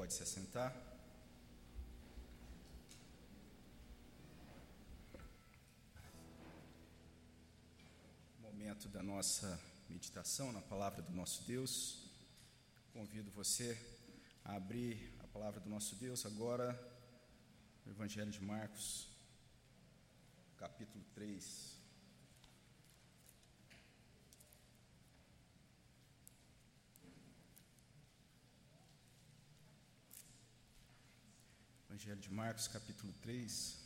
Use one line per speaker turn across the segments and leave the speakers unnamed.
pode se assentar. Momento da nossa meditação na palavra do nosso Deus. Convido você a abrir a palavra do nosso Deus agora, no Evangelho de Marcos, capítulo 3. Evangelho de Marcos, capítulo 3.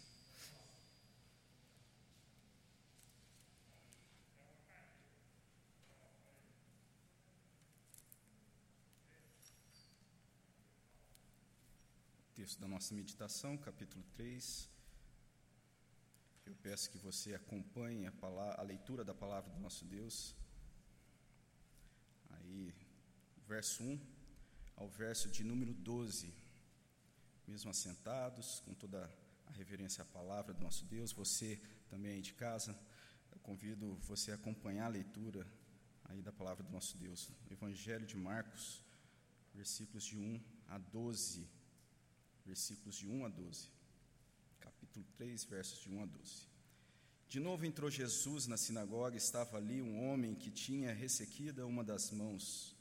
Texto da nossa meditação, capítulo 3. Eu peço que você acompanhe a, palavra, a leitura da palavra do nosso Deus. Aí, verso 1 ao verso de número 12 mesmo assentados, com toda a reverência à palavra do nosso Deus. Você também aí de casa, eu convido você a acompanhar a leitura aí da palavra do nosso Deus. Evangelho de Marcos, versículos de 1 a 12. Versículos de 1 a 12. Capítulo 3, versos de 1 a 12. De novo entrou Jesus na sinagoga, estava ali um homem que tinha ressequida uma das mãos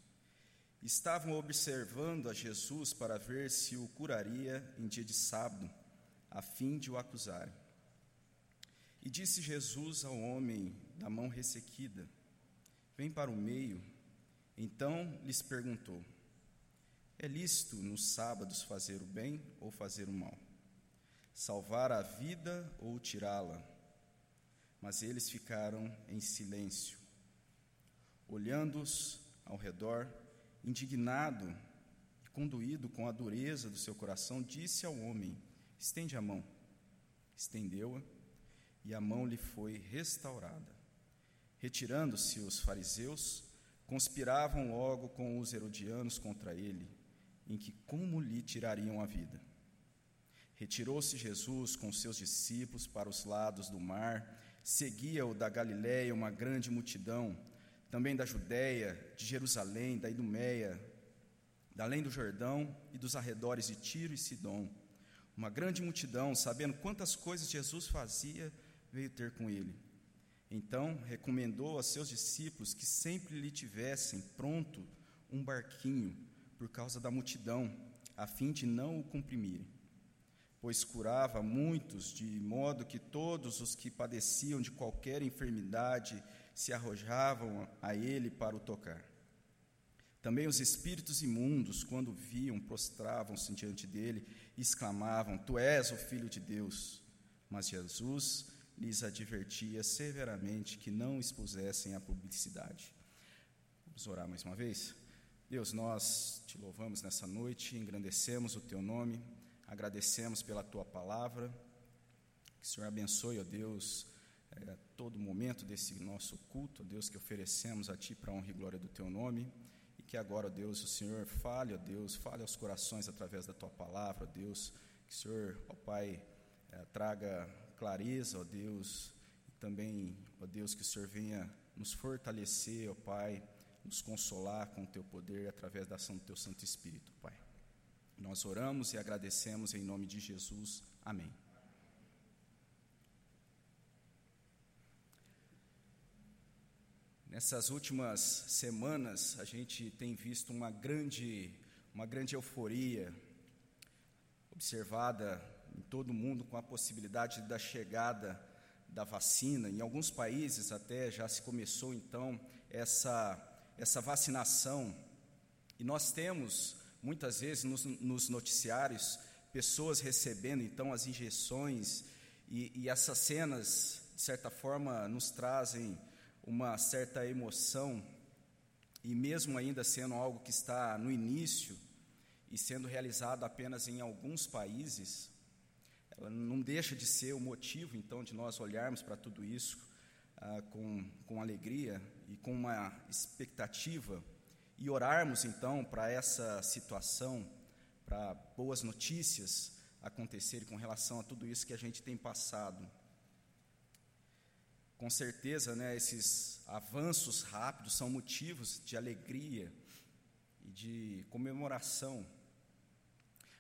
estavam observando a Jesus para ver se o curaria em dia de sábado, a fim de o acusarem. E disse Jesus ao homem da mão ressequida: Vem para o meio. Então lhes perguntou: É lícito nos sábados fazer o bem ou fazer o mal? Salvar a vida ou tirá-la? Mas eles ficaram em silêncio. Olhando-os ao redor, indignado e conduído com a dureza do seu coração, disse ao homem: Estende a mão. Estendeu-a e a mão lhe foi restaurada. Retirando-se os fariseus, conspiravam logo com os herodianos contra ele, em que como lhe tirariam a vida. Retirou-se Jesus com seus discípulos para os lados do mar, seguia-o da Galiléia uma grande multidão também da Judéia, de Jerusalém, da Idumeia, da além do Jordão e dos arredores de Tiro e Sidom. Uma grande multidão, sabendo quantas coisas Jesus fazia, veio ter com ele. Então recomendou a seus discípulos que sempre lhe tivessem pronto um barquinho por causa da multidão, a fim de não o comprimirem. Pois curava muitos, de modo que todos os que padeciam de qualquer enfermidade se arrojavam a ele para o tocar. Também os espíritos imundos, quando viam, prostravam-se diante dele e exclamavam: Tu és o Filho de Deus. Mas Jesus lhes advertia severamente que não expusessem a publicidade. Vamos orar mais uma vez? Deus, nós te louvamos nessa noite, engrandecemos o teu nome, agradecemos pela tua palavra. Que o Senhor abençoe, ó Deus, é, todo momento desse nosso culto, Deus, que oferecemos a Ti para a honra e glória do Teu nome, e que agora, Deus, o Senhor fale, ó Deus, fale aos corações através da Tua palavra, ó Deus, que o Senhor, ó Pai, é, traga clareza, ó Deus, e também, ó Deus, que o Senhor venha nos fortalecer, ó Pai, nos consolar com o Teu poder através da ação do Teu Santo Espírito, Pai. Nós oramos e agradecemos em nome de Jesus. Amém. Nessas últimas semanas, a gente tem visto uma grande, uma grande euforia observada em todo o mundo com a possibilidade da chegada da vacina. Em alguns países até já se começou então essa, essa vacinação. E nós temos, muitas vezes, nos, nos noticiários, pessoas recebendo então as injeções, e, e essas cenas, de certa forma, nos trazem uma certa emoção, e mesmo ainda sendo algo que está no início e sendo realizado apenas em alguns países, ela não deixa de ser o motivo, então, de nós olharmos para tudo isso ah, com, com alegria e com uma expectativa e orarmos, então, para essa situação, para boas notícias acontecerem com relação a tudo isso que a gente tem passado. Com certeza, né, esses avanços rápidos são motivos de alegria e de comemoração.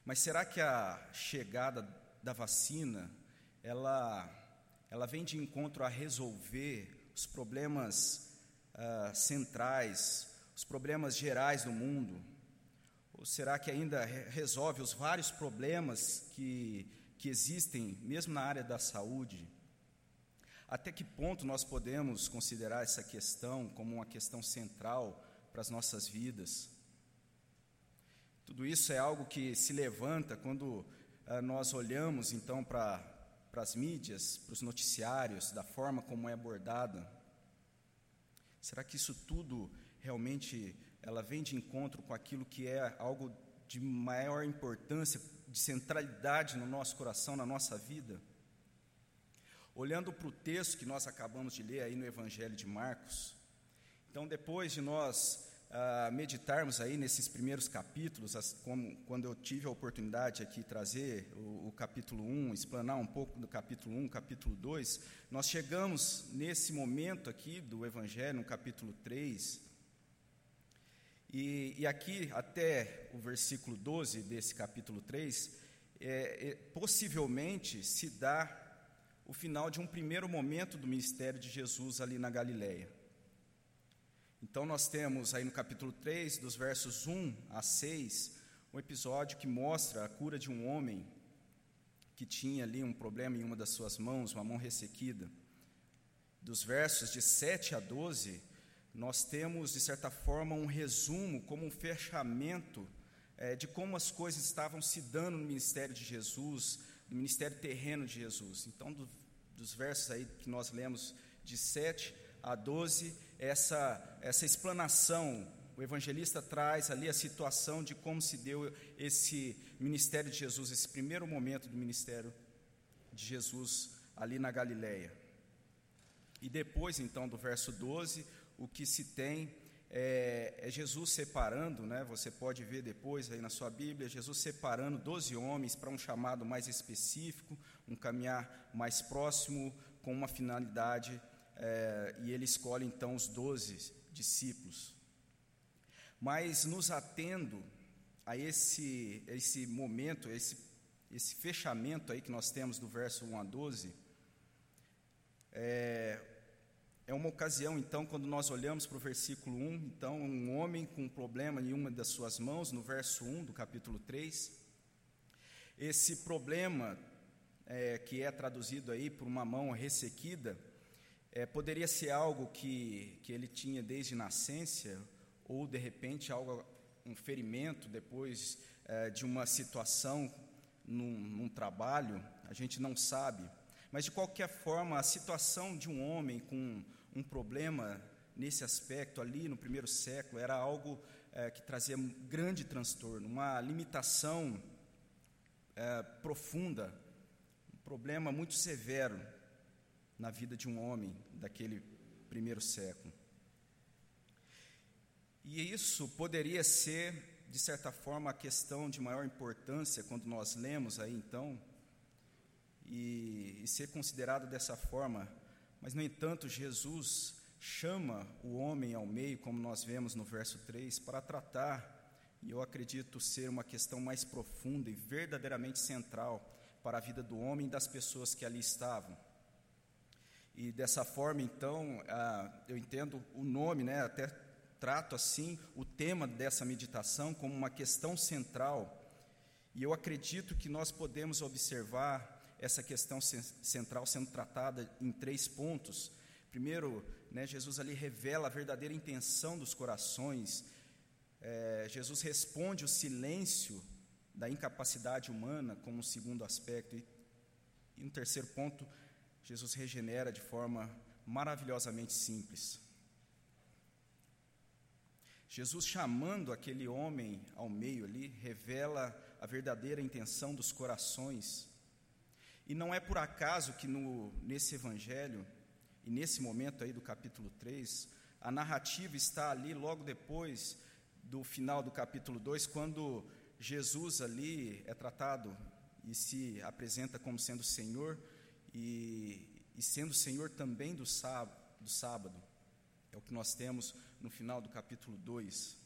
Mas será que a chegada da vacina, ela, ela vem de encontro a resolver os problemas uh, centrais, os problemas gerais do mundo? Ou será que ainda resolve os vários problemas que, que existem, mesmo na área da saúde? Até que ponto nós podemos considerar essa questão como uma questão central para as nossas vidas? Tudo isso é algo que se levanta quando ah, nós olhamos então para para as mídias, para os noticiários, da forma como é abordada. Será que isso tudo realmente ela vem de encontro com aquilo que é algo de maior importância, de centralidade no nosso coração, na nossa vida? Olhando para o texto que nós acabamos de ler aí no Evangelho de Marcos, então depois de nós uh, meditarmos aí nesses primeiros capítulos, as, como, quando eu tive a oportunidade aqui trazer o, o, capítulo 1, explanar um pouco do capítulo 1, capítulo 2, nós chegamos nesse momento aqui do Evangelho, no capítulo 3, e, e aqui até o versículo 12 desse capítulo 3, é, é, possivelmente se dá o final de um primeiro momento do ministério de Jesus ali na Galileia. Então, nós temos aí no capítulo 3, dos versos 1 a 6, um episódio que mostra a cura de um homem que tinha ali um problema em uma das suas mãos, uma mão ressequida. Dos versos de 7 a 12, nós temos, de certa forma, um resumo, como um fechamento é, de como as coisas estavam se dando no ministério de Jesus, no ministério terreno de Jesus. Então, do, dos versos aí que nós lemos de 7 a 12, essa, essa explanação, o evangelista traz ali a situação de como se deu esse ministério de Jesus, esse primeiro momento do ministério de Jesus ali na Galileia. E depois, então, do verso 12, o que se tem é, é, Jesus separando, né? Você pode ver depois aí na sua Bíblia, Jesus separando doze homens para um chamado mais específico, um caminhar mais próximo, com uma finalidade é, e ele escolhe então os doze discípulos. Mas nos atendo a esse, esse momento, esse, esse fechamento aí que nós temos do verso 1 a 12, é, é uma ocasião, então, quando nós olhamos para o versículo 1, então, um homem com um problema em uma das suas mãos, no verso 1 do capítulo 3, esse problema, é, que é traduzido aí por uma mão ressequida, é, poderia ser algo que, que ele tinha desde nascença, ou de repente algo, um ferimento depois é, de uma situação num, num trabalho, a gente não sabe. Mas de qualquer forma, a situação de um homem com um problema nesse aspecto ali no primeiro século era algo é, que trazia grande transtorno, uma limitação é, profunda, um problema muito severo na vida de um homem daquele primeiro século. E isso poderia ser, de certa forma, a questão de maior importância quando nós lemos aí então, e, e ser considerado dessa forma, mas no entanto, Jesus chama o homem ao meio, como nós vemos no verso 3, para tratar, e eu acredito ser uma questão mais profunda e verdadeiramente central para a vida do homem e das pessoas que ali estavam. E dessa forma, então, ah, eu entendo o nome, né, até trato assim o tema dessa meditação como uma questão central. E eu acredito que nós podemos observar essa questão central sendo tratada em três pontos. Primeiro, né, Jesus ali revela a verdadeira intenção dos corações. É, Jesus responde o silêncio da incapacidade humana como um segundo aspecto. E, e no terceiro ponto, Jesus regenera de forma maravilhosamente simples. Jesus chamando aquele homem ao meio ali, revela a verdadeira intenção dos corações. E não é por acaso que no, nesse evangelho, e nesse momento aí do capítulo 3, a narrativa está ali logo depois do final do capítulo 2, quando Jesus ali é tratado e se apresenta como sendo Senhor, e, e sendo Senhor também do sábado, do sábado. É o que nós temos no final do capítulo 2.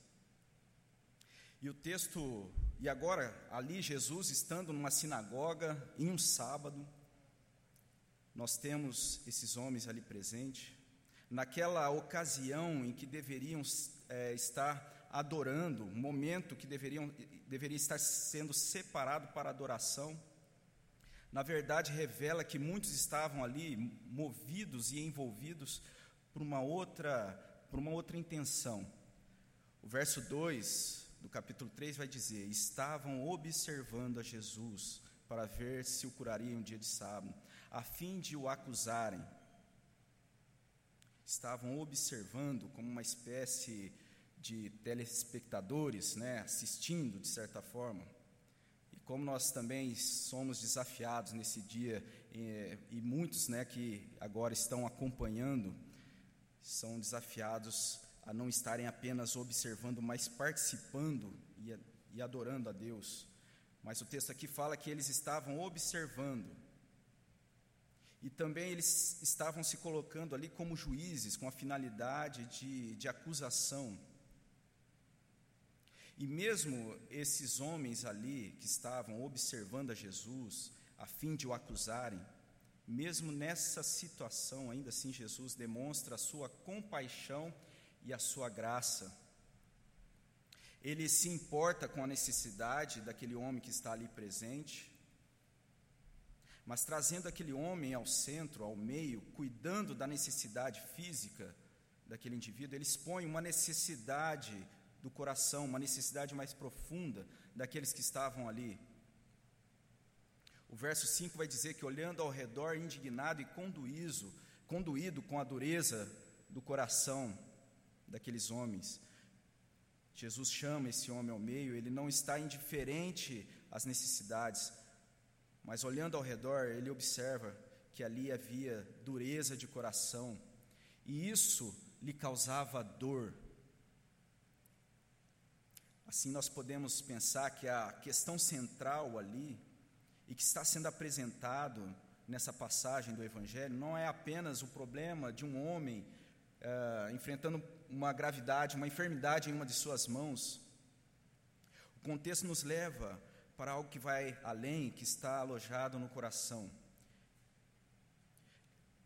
E o texto E agora, ali, Jesus estando numa sinagoga, em um sábado, nós temos esses homens ali presentes. Naquela ocasião em que deveriam é, estar adorando, momento que deveriam, deveria estar sendo separado para adoração, na verdade revela que muitos estavam ali movidos e envolvidos por uma outra, por uma outra intenção. O verso 2 do capítulo 3 vai dizer: Estavam observando a Jesus para ver se o curaria um dia de sábado, a fim de o acusarem. Estavam observando como uma espécie de telespectadores, né, assistindo de certa forma. E como nós também somos desafiados nesse dia, e, e muitos né, que agora estão acompanhando, são desafiados a não estarem apenas observando, mas participando e, e adorando a Deus. Mas o texto aqui fala que eles estavam observando. E também eles estavam se colocando ali como juízes, com a finalidade de, de acusação. E mesmo esses homens ali que estavam observando a Jesus, a fim de o acusarem, mesmo nessa situação, ainda assim, Jesus demonstra a sua compaixão e a sua graça. Ele se importa com a necessidade daquele homem que está ali presente, mas trazendo aquele homem ao centro, ao meio, cuidando da necessidade física daquele indivíduo, ele expõe uma necessidade do coração, uma necessidade mais profunda daqueles que estavam ali. O verso 5 vai dizer que olhando ao redor, indignado e conduído, conduído com a dureza do coração, daqueles homens. Jesus chama esse homem ao meio, ele não está indiferente às necessidades, mas olhando ao redor, ele observa que ali havia dureza de coração, e isso lhe causava dor. Assim, nós podemos pensar que a questão central ali, e que está sendo apresentado nessa passagem do Evangelho, não é apenas o problema de um homem uh, enfrentando uma gravidade, uma enfermidade em uma de suas mãos. O contexto nos leva para algo que vai além, que está alojado no coração.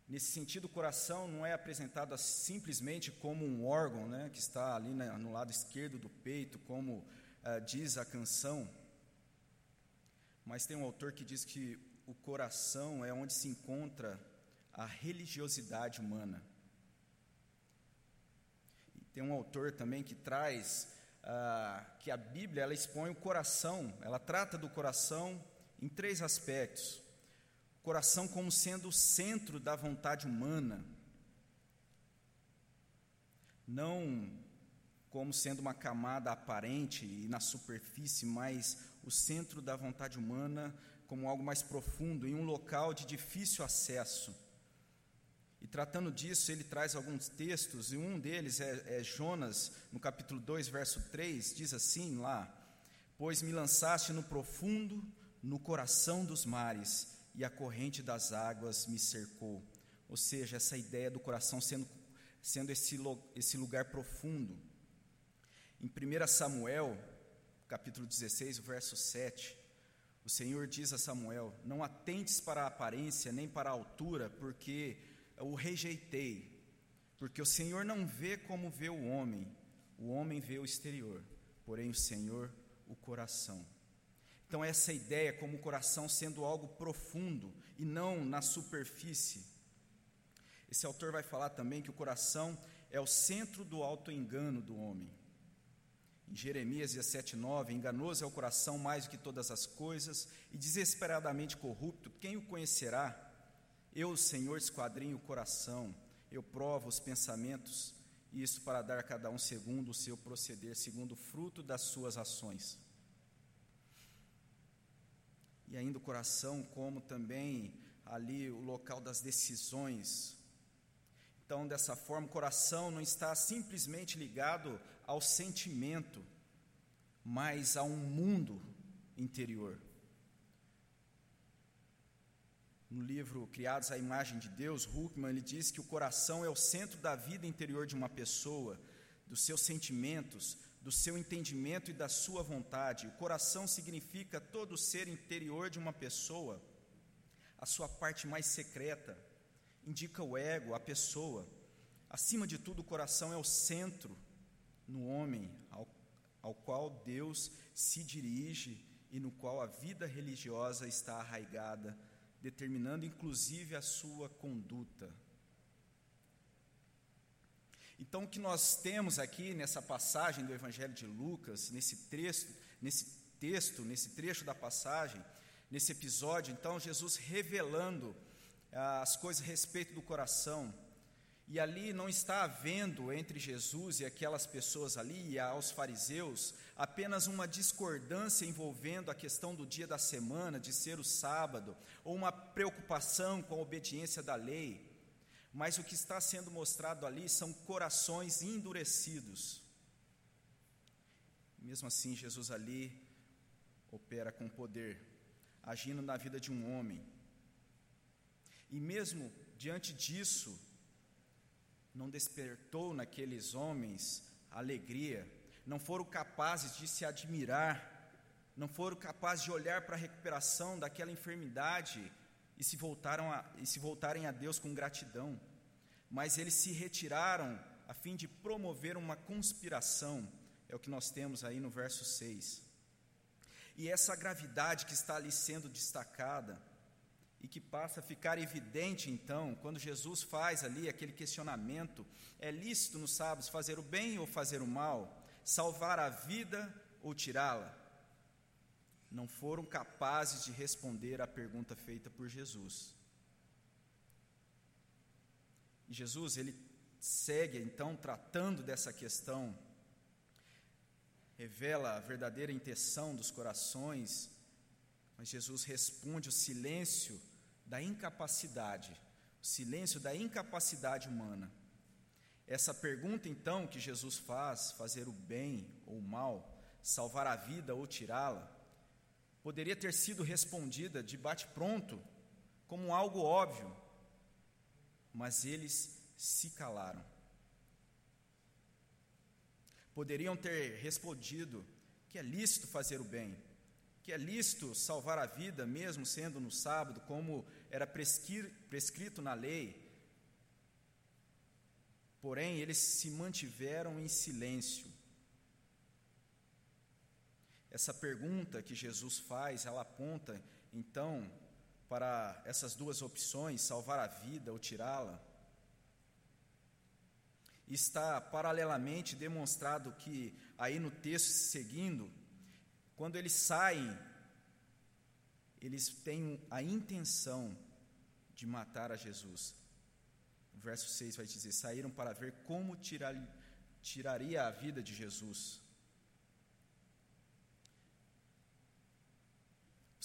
Nesse sentido, o coração não é apresentado simplesmente como um órgão, né, que está ali no lado esquerdo do peito, como uh, diz a canção. Mas tem um autor que diz que o coração é onde se encontra a religiosidade humana. Tem um autor também que traz ah, que a Bíblia ela expõe o coração, ela trata do coração em três aspectos. O coração como sendo o centro da vontade humana, não como sendo uma camada aparente e na superfície, mas o centro da vontade humana como algo mais profundo, em um local de difícil acesso. E tratando disso, ele traz alguns textos, e um deles é, é Jonas, no capítulo 2, verso 3, diz assim lá: Pois me lançaste no profundo, no coração dos mares, e a corrente das águas me cercou. Ou seja, essa ideia do coração sendo, sendo esse, esse lugar profundo. Em 1 Samuel, capítulo 16, verso 7, o Senhor diz a Samuel: Não atentes para a aparência nem para a altura, porque o rejeitei, porque o Senhor não vê como vê o homem, o homem vê o exterior, porém o Senhor o coração. Então, essa ideia como o coração sendo algo profundo e não na superfície. Esse autor vai falar também que o coração é o centro do auto-engano do homem. Em Jeremias 17,9: Enganoso é o coração mais do que todas as coisas e desesperadamente corrupto, quem o conhecerá? Eu, Senhor, esquadrinho o coração, eu provo os pensamentos, isso para dar a cada um segundo o seu proceder, segundo o fruto das suas ações. E ainda o coração, como também ali o local das decisões. Então, dessa forma, o coração não está simplesmente ligado ao sentimento, mas a um mundo interior no livro Criados à Imagem de Deus, Huckman, ele diz que o coração é o centro da vida interior de uma pessoa, dos seus sentimentos, do seu entendimento e da sua vontade. O coração significa todo o ser interior de uma pessoa, a sua parte mais secreta, indica o ego, a pessoa. Acima de tudo, o coração é o centro no homem ao, ao qual Deus se dirige e no qual a vida religiosa está arraigada, determinando inclusive a sua conduta. Então, o que nós temos aqui nessa passagem do Evangelho de Lucas, nesse texto, nesse texto, nesse trecho da passagem, nesse episódio, então, Jesus revelando ah, as coisas a respeito do coração. E ali não está havendo entre Jesus e aquelas pessoas ali, e aos fariseus, apenas uma discordância envolvendo a questão do dia da semana, de ser o sábado, ou uma preocupação com a obediência da lei mas o que está sendo mostrado ali são corações endurecidos. Mesmo assim, Jesus ali opera com poder, agindo na vida de um homem. E mesmo diante disso, não despertou naqueles homens alegria, não foram capazes de se admirar, não foram capazes de olhar para a recuperação daquela enfermidade e se, voltaram a, e se voltarem a Deus com gratidão, mas eles se retiraram a fim de promover uma conspiração, é o que nós temos aí no verso 6. E essa gravidade que está ali sendo destacada, e que passa a ficar evidente então, quando Jesus faz ali aquele questionamento: é lícito nos sábados fazer o bem ou fazer o mal? Salvar a vida ou tirá-la? não foram capazes de responder à pergunta feita por Jesus. E Jesus, ele segue então tratando dessa questão, revela a verdadeira intenção dos corações, mas Jesus responde o silêncio da incapacidade, o silêncio da incapacidade humana. Essa pergunta então que Jesus faz, fazer o bem ou o mal, salvar a vida ou tirá-la, poderia ter sido respondida de bate-pronto, como algo óbvio, mas eles se calaram. Poderiam ter respondido que é lícito fazer o bem, que é lícito salvar a vida, mesmo sendo no sábado, como era prescrito na lei. Porém, eles se mantiveram em silêncio essa pergunta que Jesus faz, ela aponta então para essas duas opções, salvar a vida ou tirá-la. Está paralelamente demonstrado que aí no texto seguindo, quando eles saem, eles têm a intenção de matar a Jesus. O verso 6 vai dizer: saíram para ver como tirar, tiraria a vida de Jesus.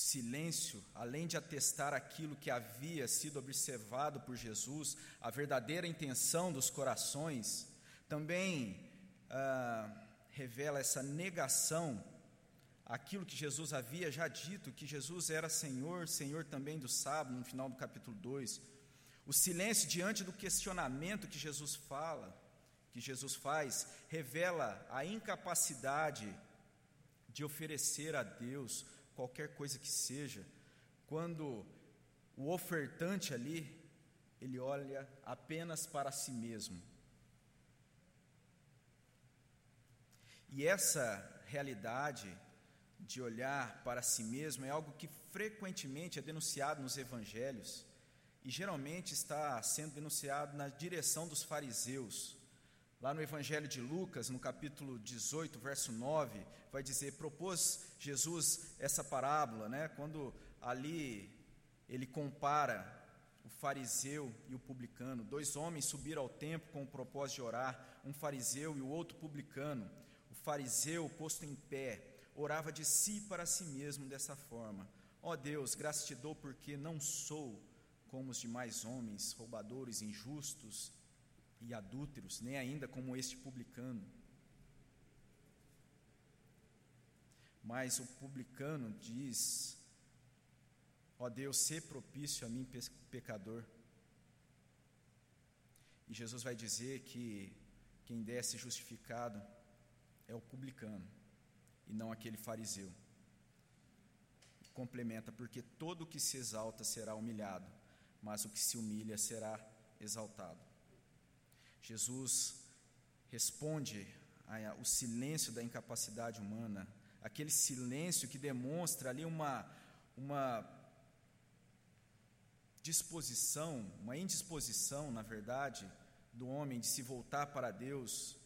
silêncio, além de atestar aquilo que havia sido observado por Jesus, a verdadeira intenção dos corações, também ah, revela essa negação aquilo que Jesus havia já dito, que Jesus era Senhor, Senhor também do sábado, no final do capítulo 2. O silêncio diante do questionamento que Jesus fala, que Jesus faz, revela a incapacidade de oferecer a Deus qualquer coisa que seja, quando o ofertante ali, ele olha apenas para si mesmo. E essa realidade de olhar para si mesmo é algo que frequentemente é denunciado nos evangelhos e geralmente está sendo denunciado na direção dos fariseus. Lá no Evangelho de Lucas, no capítulo 18, verso 9, vai dizer: propôs Jesus essa parábola, né, quando ali ele compara o fariseu e o publicano. Dois homens subiram ao templo com o propósito de orar, um fariseu e o outro publicano. O fariseu, posto em pé, orava de si para si mesmo dessa forma: Ó oh Deus, graças te dou porque não sou como os demais homens, roubadores, injustos e adúlteros, nem ainda como este publicano. Mas o publicano diz: Ó oh Deus, sê propício a mim, pecador. E Jesus vai dizer que quem desce justificado é o publicano e não aquele fariseu. Complementa, porque todo o que se exalta será humilhado, mas o que se humilha será exaltado. Jesus responde ao silêncio da incapacidade humana, aquele silêncio que demonstra ali uma, uma disposição, uma indisposição, na verdade, do homem de se voltar para Deus,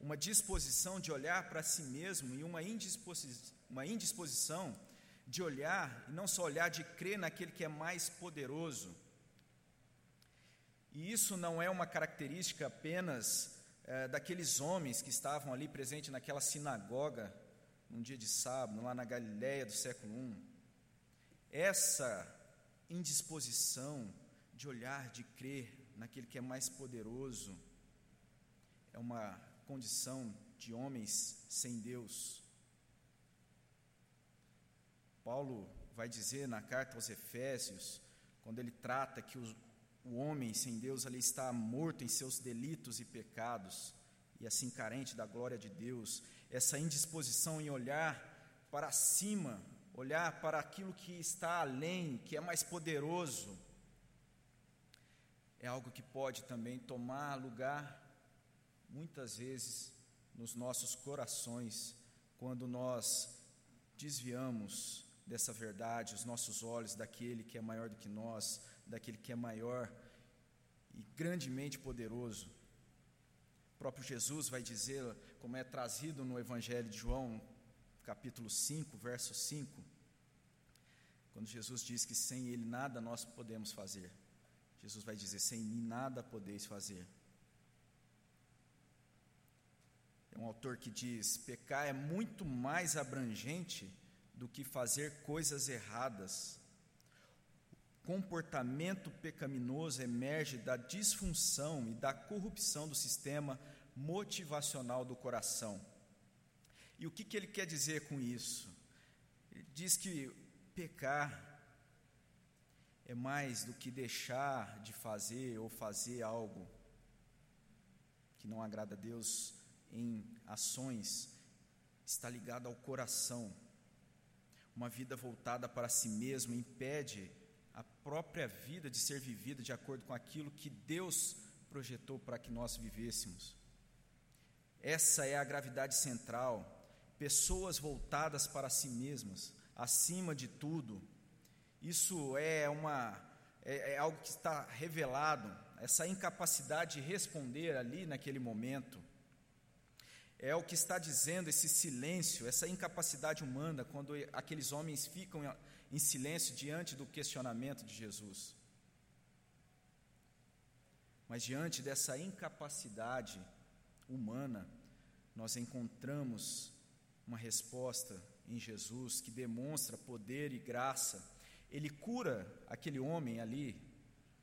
uma disposição de olhar para si mesmo e uma, indisposi uma indisposição de olhar, e não só olhar, de crer naquele que é mais poderoso. E isso não é uma característica apenas é, daqueles homens que estavam ali presentes naquela sinagoga, num dia de sábado, lá na Galiléia do século I. Essa indisposição de olhar, de crer naquele que é mais poderoso, é uma condição de homens sem Deus. Paulo vai dizer na carta aos Efésios, quando ele trata que o, o homem sem Deus ali está morto em seus delitos e pecados, e assim carente da glória de Deus, essa indisposição em olhar para cima, olhar para aquilo que está além, que é mais poderoso, é algo que pode também tomar lugar, muitas vezes, nos nossos corações, quando nós desviamos dessa verdade, os nossos olhos daquele que é maior do que nós, daquele que é maior e grandemente poderoso. O próprio Jesus vai dizer, como é trazido no Evangelho de João, capítulo 5, verso 5, quando Jesus diz que sem Ele nada nós podemos fazer. Jesus vai dizer: sem mim nada podeis fazer. É um autor que diz: pecar é muito mais abrangente do que fazer coisas erradas. O comportamento pecaminoso emerge da disfunção e da corrupção do sistema motivacional do coração. E o que, que ele quer dizer com isso? Ele diz que pecar é mais do que deixar de fazer ou fazer algo que não agrada a Deus em ações, está ligado ao coração uma vida voltada para si mesmo impede a própria vida de ser vivida de acordo com aquilo que Deus projetou para que nós vivêssemos. Essa é a gravidade central. Pessoas voltadas para si mesmas, acima de tudo. Isso é uma é, é algo que está revelado, essa incapacidade de responder ali naquele momento é o que está dizendo esse silêncio, essa incapacidade humana, quando aqueles homens ficam em silêncio diante do questionamento de Jesus. Mas diante dessa incapacidade humana, nós encontramos uma resposta em Jesus que demonstra poder e graça. Ele cura aquele homem ali,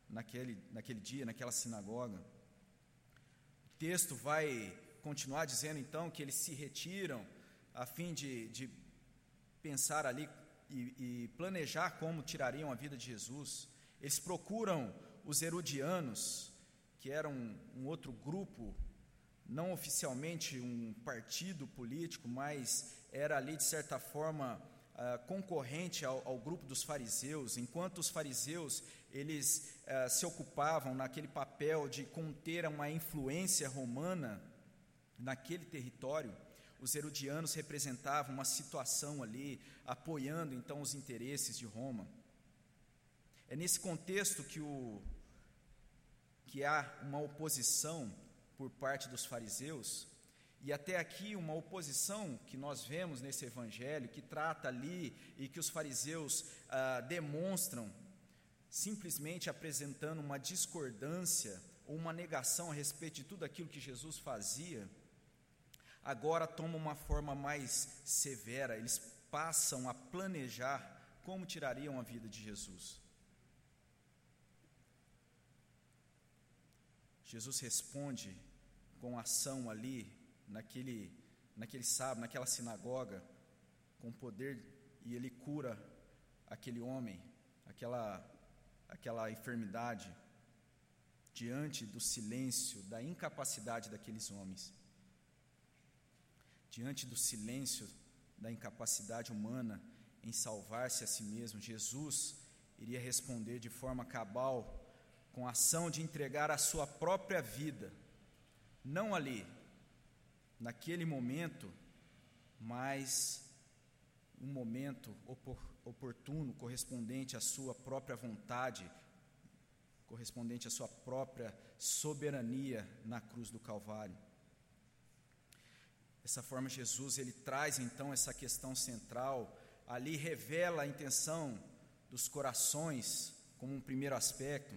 naquele, naquele dia, naquela sinagoga. O texto vai continuar dizendo então que eles se retiram a fim de, de pensar ali e, e planejar como tirariam a vida de Jesus. Eles procuram os Herodianos, que eram um, um outro grupo, não oficialmente um partido político, mas era ali de certa forma Uh, concorrente ao, ao, grupo dos fariseus, enquanto os fariseus eles uh, se ocupavam naquele papel de conter uma influência romana naquele território, os herodianos representavam uma situação ali, apoiando então os interesses de Roma. É nesse contexto que, o, que há uma oposição por parte dos fariseus, e até aqui uma oposição que nós vemos nesse evangelho, que trata ali e que os fariseus ah, demonstram, simplesmente apresentando uma discordância ou uma negação a respeito de tudo aquilo que Jesus fazia agora toma uma forma mais severa, eles passam a planejar como tirariam a vida de Jesus. Jesus responde com ação ali, naquele, naquele sábado, naquela sinagoga, com poder, e ele cura aquele homem, aquela, aquela enfermidade, diante do silêncio, da incapacidade daqueles homens. Diante do silêncio da incapacidade humana em salvar-se a si mesmo, Jesus iria responder de forma cabal com a ação de entregar a sua própria vida, não ali, naquele momento, mas um momento oportuno, correspondente à sua própria vontade, correspondente à sua própria soberania na cruz do Calvário. Dessa forma, Jesus ele traz então essa questão central, ali revela a intenção dos corações como um primeiro aspecto.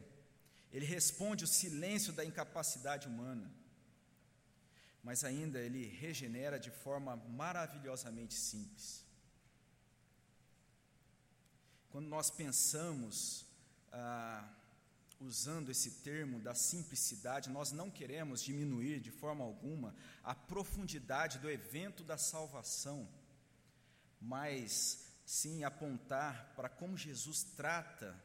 Ele responde o silêncio da incapacidade humana, mas ainda ele regenera de forma maravilhosamente simples. Quando nós pensamos ah, usando esse termo da simplicidade, nós não queremos diminuir de forma alguma a profundidade do evento da salvação, mas sim apontar para como Jesus trata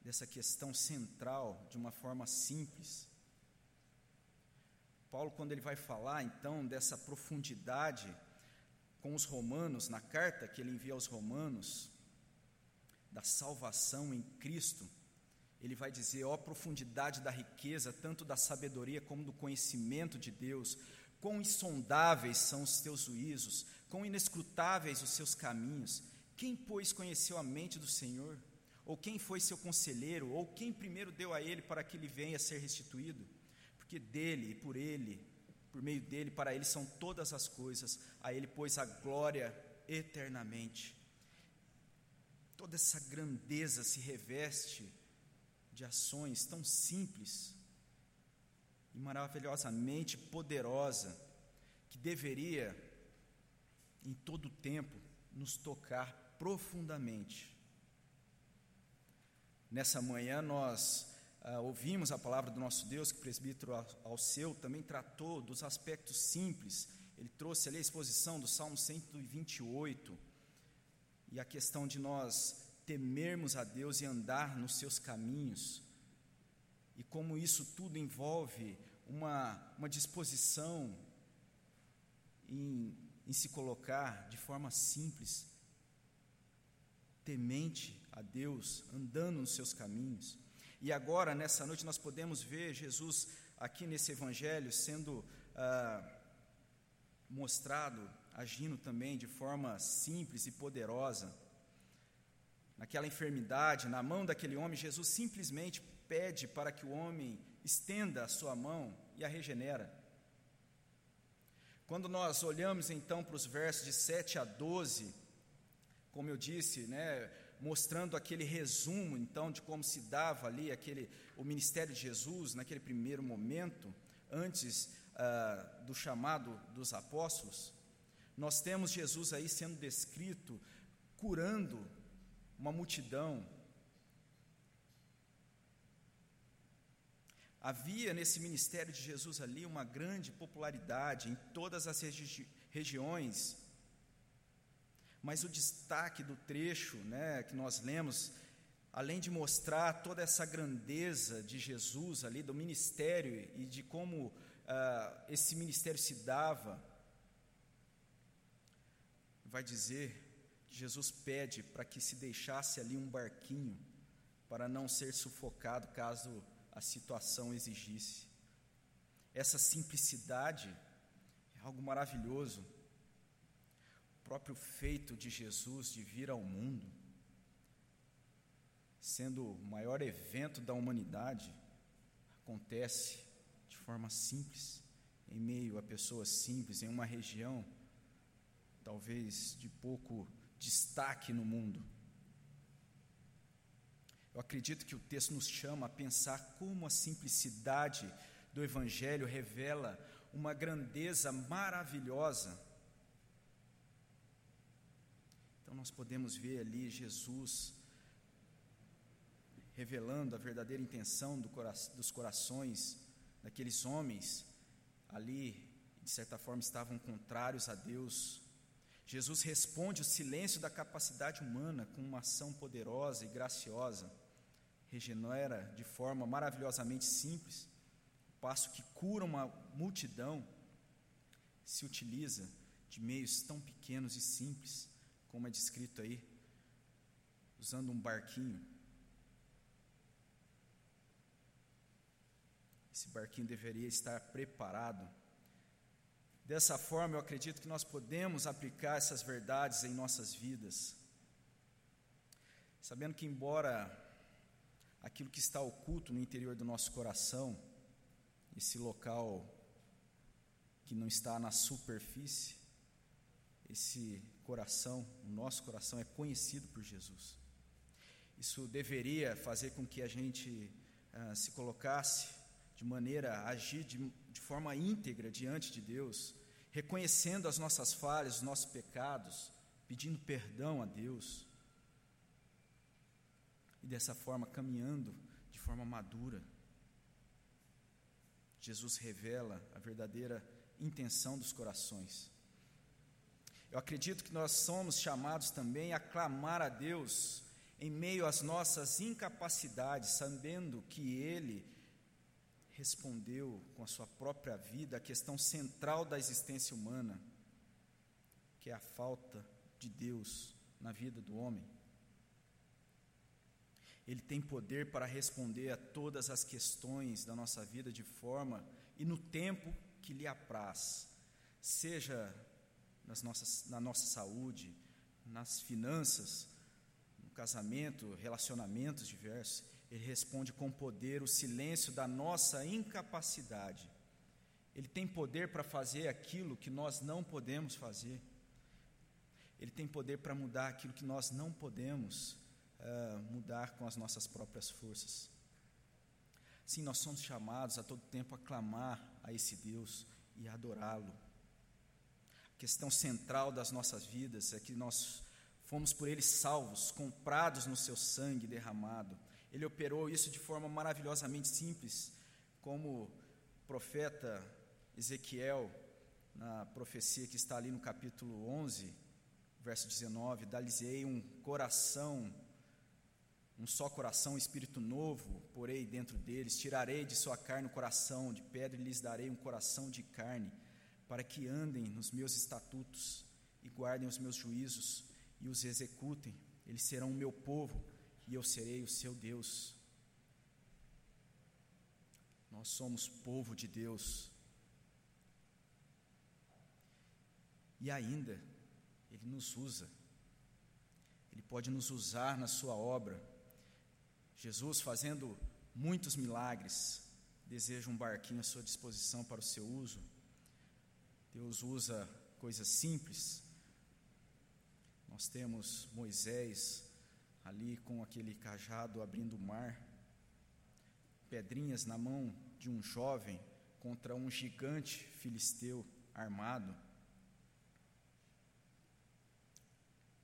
dessa questão central de uma forma simples. Paulo, quando ele vai falar então dessa profundidade com os romanos, na carta que ele envia aos romanos, da salvação em Cristo, ele vai dizer: ó profundidade da riqueza, tanto da sabedoria como do conhecimento de Deus, quão insondáveis são os teus juízos, quão inescrutáveis os seus caminhos. Quem, pois, conheceu a mente do Senhor? Ou quem foi seu conselheiro? Ou quem primeiro deu a ele para que ele venha a ser restituído? Porque dele e por ele, por meio dele, para ele são todas as coisas, a ele, pois, a glória eternamente. Toda essa grandeza se reveste de ações tão simples e maravilhosamente poderosa que deveria em todo o tempo nos tocar profundamente. Nessa manhã nós ah, ouvimos a palavra do nosso Deus, que o presbítero Alceu também tratou dos aspectos simples. Ele trouxe ali a exposição do Salmo 128 e a questão de nós temermos a Deus e andar nos seus caminhos, e como isso tudo envolve uma, uma disposição em, em se colocar de forma simples, temente a Deus, andando nos seus caminhos. E agora, nessa noite, nós podemos ver Jesus aqui nesse Evangelho sendo ah, mostrado, agindo também de forma simples e poderosa naquela enfermidade, na mão daquele homem, Jesus simplesmente pede para que o homem estenda a sua mão e a regenera. Quando nós olhamos então para os versos de 7 a 12, como eu disse, né, mostrando aquele resumo então de como se dava ali aquele o ministério de Jesus naquele primeiro momento, antes ah, do chamado dos apóstolos, nós temos Jesus aí sendo descrito curando uma multidão. Havia nesse ministério de Jesus ali uma grande popularidade em todas as regi regiões, mas o destaque do trecho né, que nós lemos, além de mostrar toda essa grandeza de Jesus ali, do ministério e de como uh, esse ministério se dava, vai dizer Jesus pede para que se deixasse ali um barquinho para não ser sufocado caso a situação exigisse. Essa simplicidade é algo maravilhoso. O próprio feito de Jesus de vir ao mundo, sendo o maior evento da humanidade, acontece de forma simples, em meio a pessoas simples, em uma região talvez de pouco destaque no mundo. Eu acredito que o texto nos chama a pensar como a simplicidade do Evangelho revela uma grandeza maravilhosa. Então, nós podemos ver ali Jesus revelando a verdadeira intenção do cora dos corações daqueles homens ali, de certa forma, estavam contrários a Deus, Jesus responde o silêncio da capacidade humana com uma ação poderosa e graciosa. Regenera de forma maravilhosamente simples, o passo que cura uma multidão, se utiliza de meios tão pequenos e simples, como é descrito aí, usando um barquinho. Esse barquinho deveria estar preparado. Dessa forma, eu acredito que nós podemos aplicar essas verdades em nossas vidas, sabendo que, embora aquilo que está oculto no interior do nosso coração, esse local que não está na superfície, esse coração, o nosso coração é conhecido por Jesus. Isso deveria fazer com que a gente ah, se colocasse de maneira agir de, de forma íntegra diante de Deus, reconhecendo as nossas falhas, os nossos pecados, pedindo perdão a Deus, e dessa forma caminhando de forma madura. Jesus revela a verdadeira intenção dos corações. Eu acredito que nós somos chamados também a clamar a Deus em meio às nossas incapacidades, sabendo que Ele respondeu com a sua própria vida a questão central da existência humana, que é a falta de Deus na vida do homem. Ele tem poder para responder a todas as questões da nossa vida de forma e no tempo que lhe apraz, seja nas nossas, na nossa saúde, nas finanças, no casamento, relacionamentos diversos. Ele responde com poder o silêncio da nossa incapacidade. Ele tem poder para fazer aquilo que nós não podemos fazer. Ele tem poder para mudar aquilo que nós não podemos uh, mudar com as nossas próprias forças. Sim, nós somos chamados a todo tempo a clamar a esse Deus e adorá-lo. A questão central das nossas vidas é que nós fomos por Ele salvos, comprados no Seu sangue derramado. Ele operou isso de forma maravilhosamente simples, como o profeta Ezequiel, na profecia que está ali no capítulo 11, verso 19: Dá-lhes-ei um coração, um só coração, um espírito novo, porei dentro deles, tirarei de sua carne o coração de pedra e lhes darei um coração de carne, para que andem nos meus estatutos e guardem os meus juízos e os executem. Eles serão o meu povo e eu serei o seu Deus. Nós somos povo de Deus. E ainda, Ele nos usa, Ele pode nos usar na Sua obra. Jesus, fazendo muitos milagres, deseja um barquinho à sua disposição para o seu uso. Deus usa coisas simples. Nós temos Moisés ali com aquele cajado abrindo o mar, pedrinhas na mão de um jovem contra um gigante filisteu armado.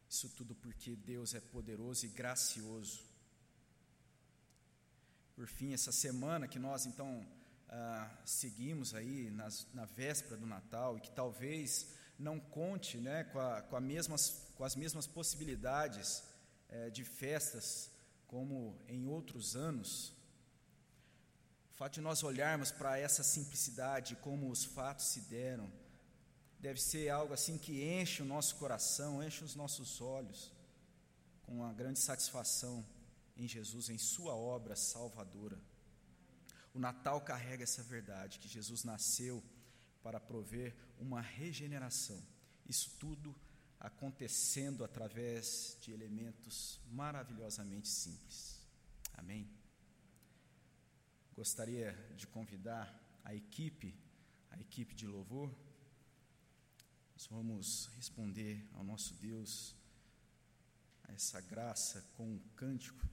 Isso tudo porque Deus é poderoso e gracioso. Por fim, essa semana que nós então ah, seguimos aí nas, na véspera do Natal e que talvez não conte né, com, a, com, a mesmas, com as mesmas possibilidades é, de festas como em outros anos, o fato de nós olharmos para essa simplicidade, como os fatos se deram, deve ser algo assim que enche o nosso coração, enche os nossos olhos com uma grande satisfação em Jesus, em Sua obra salvadora. O Natal carrega essa verdade, que Jesus nasceu para prover uma regeneração. Isso tudo acontecendo através de elementos maravilhosamente simples. Amém? Gostaria de convidar a equipe, a equipe de louvor. Nós vamos responder ao nosso Deus a essa graça com um cântico.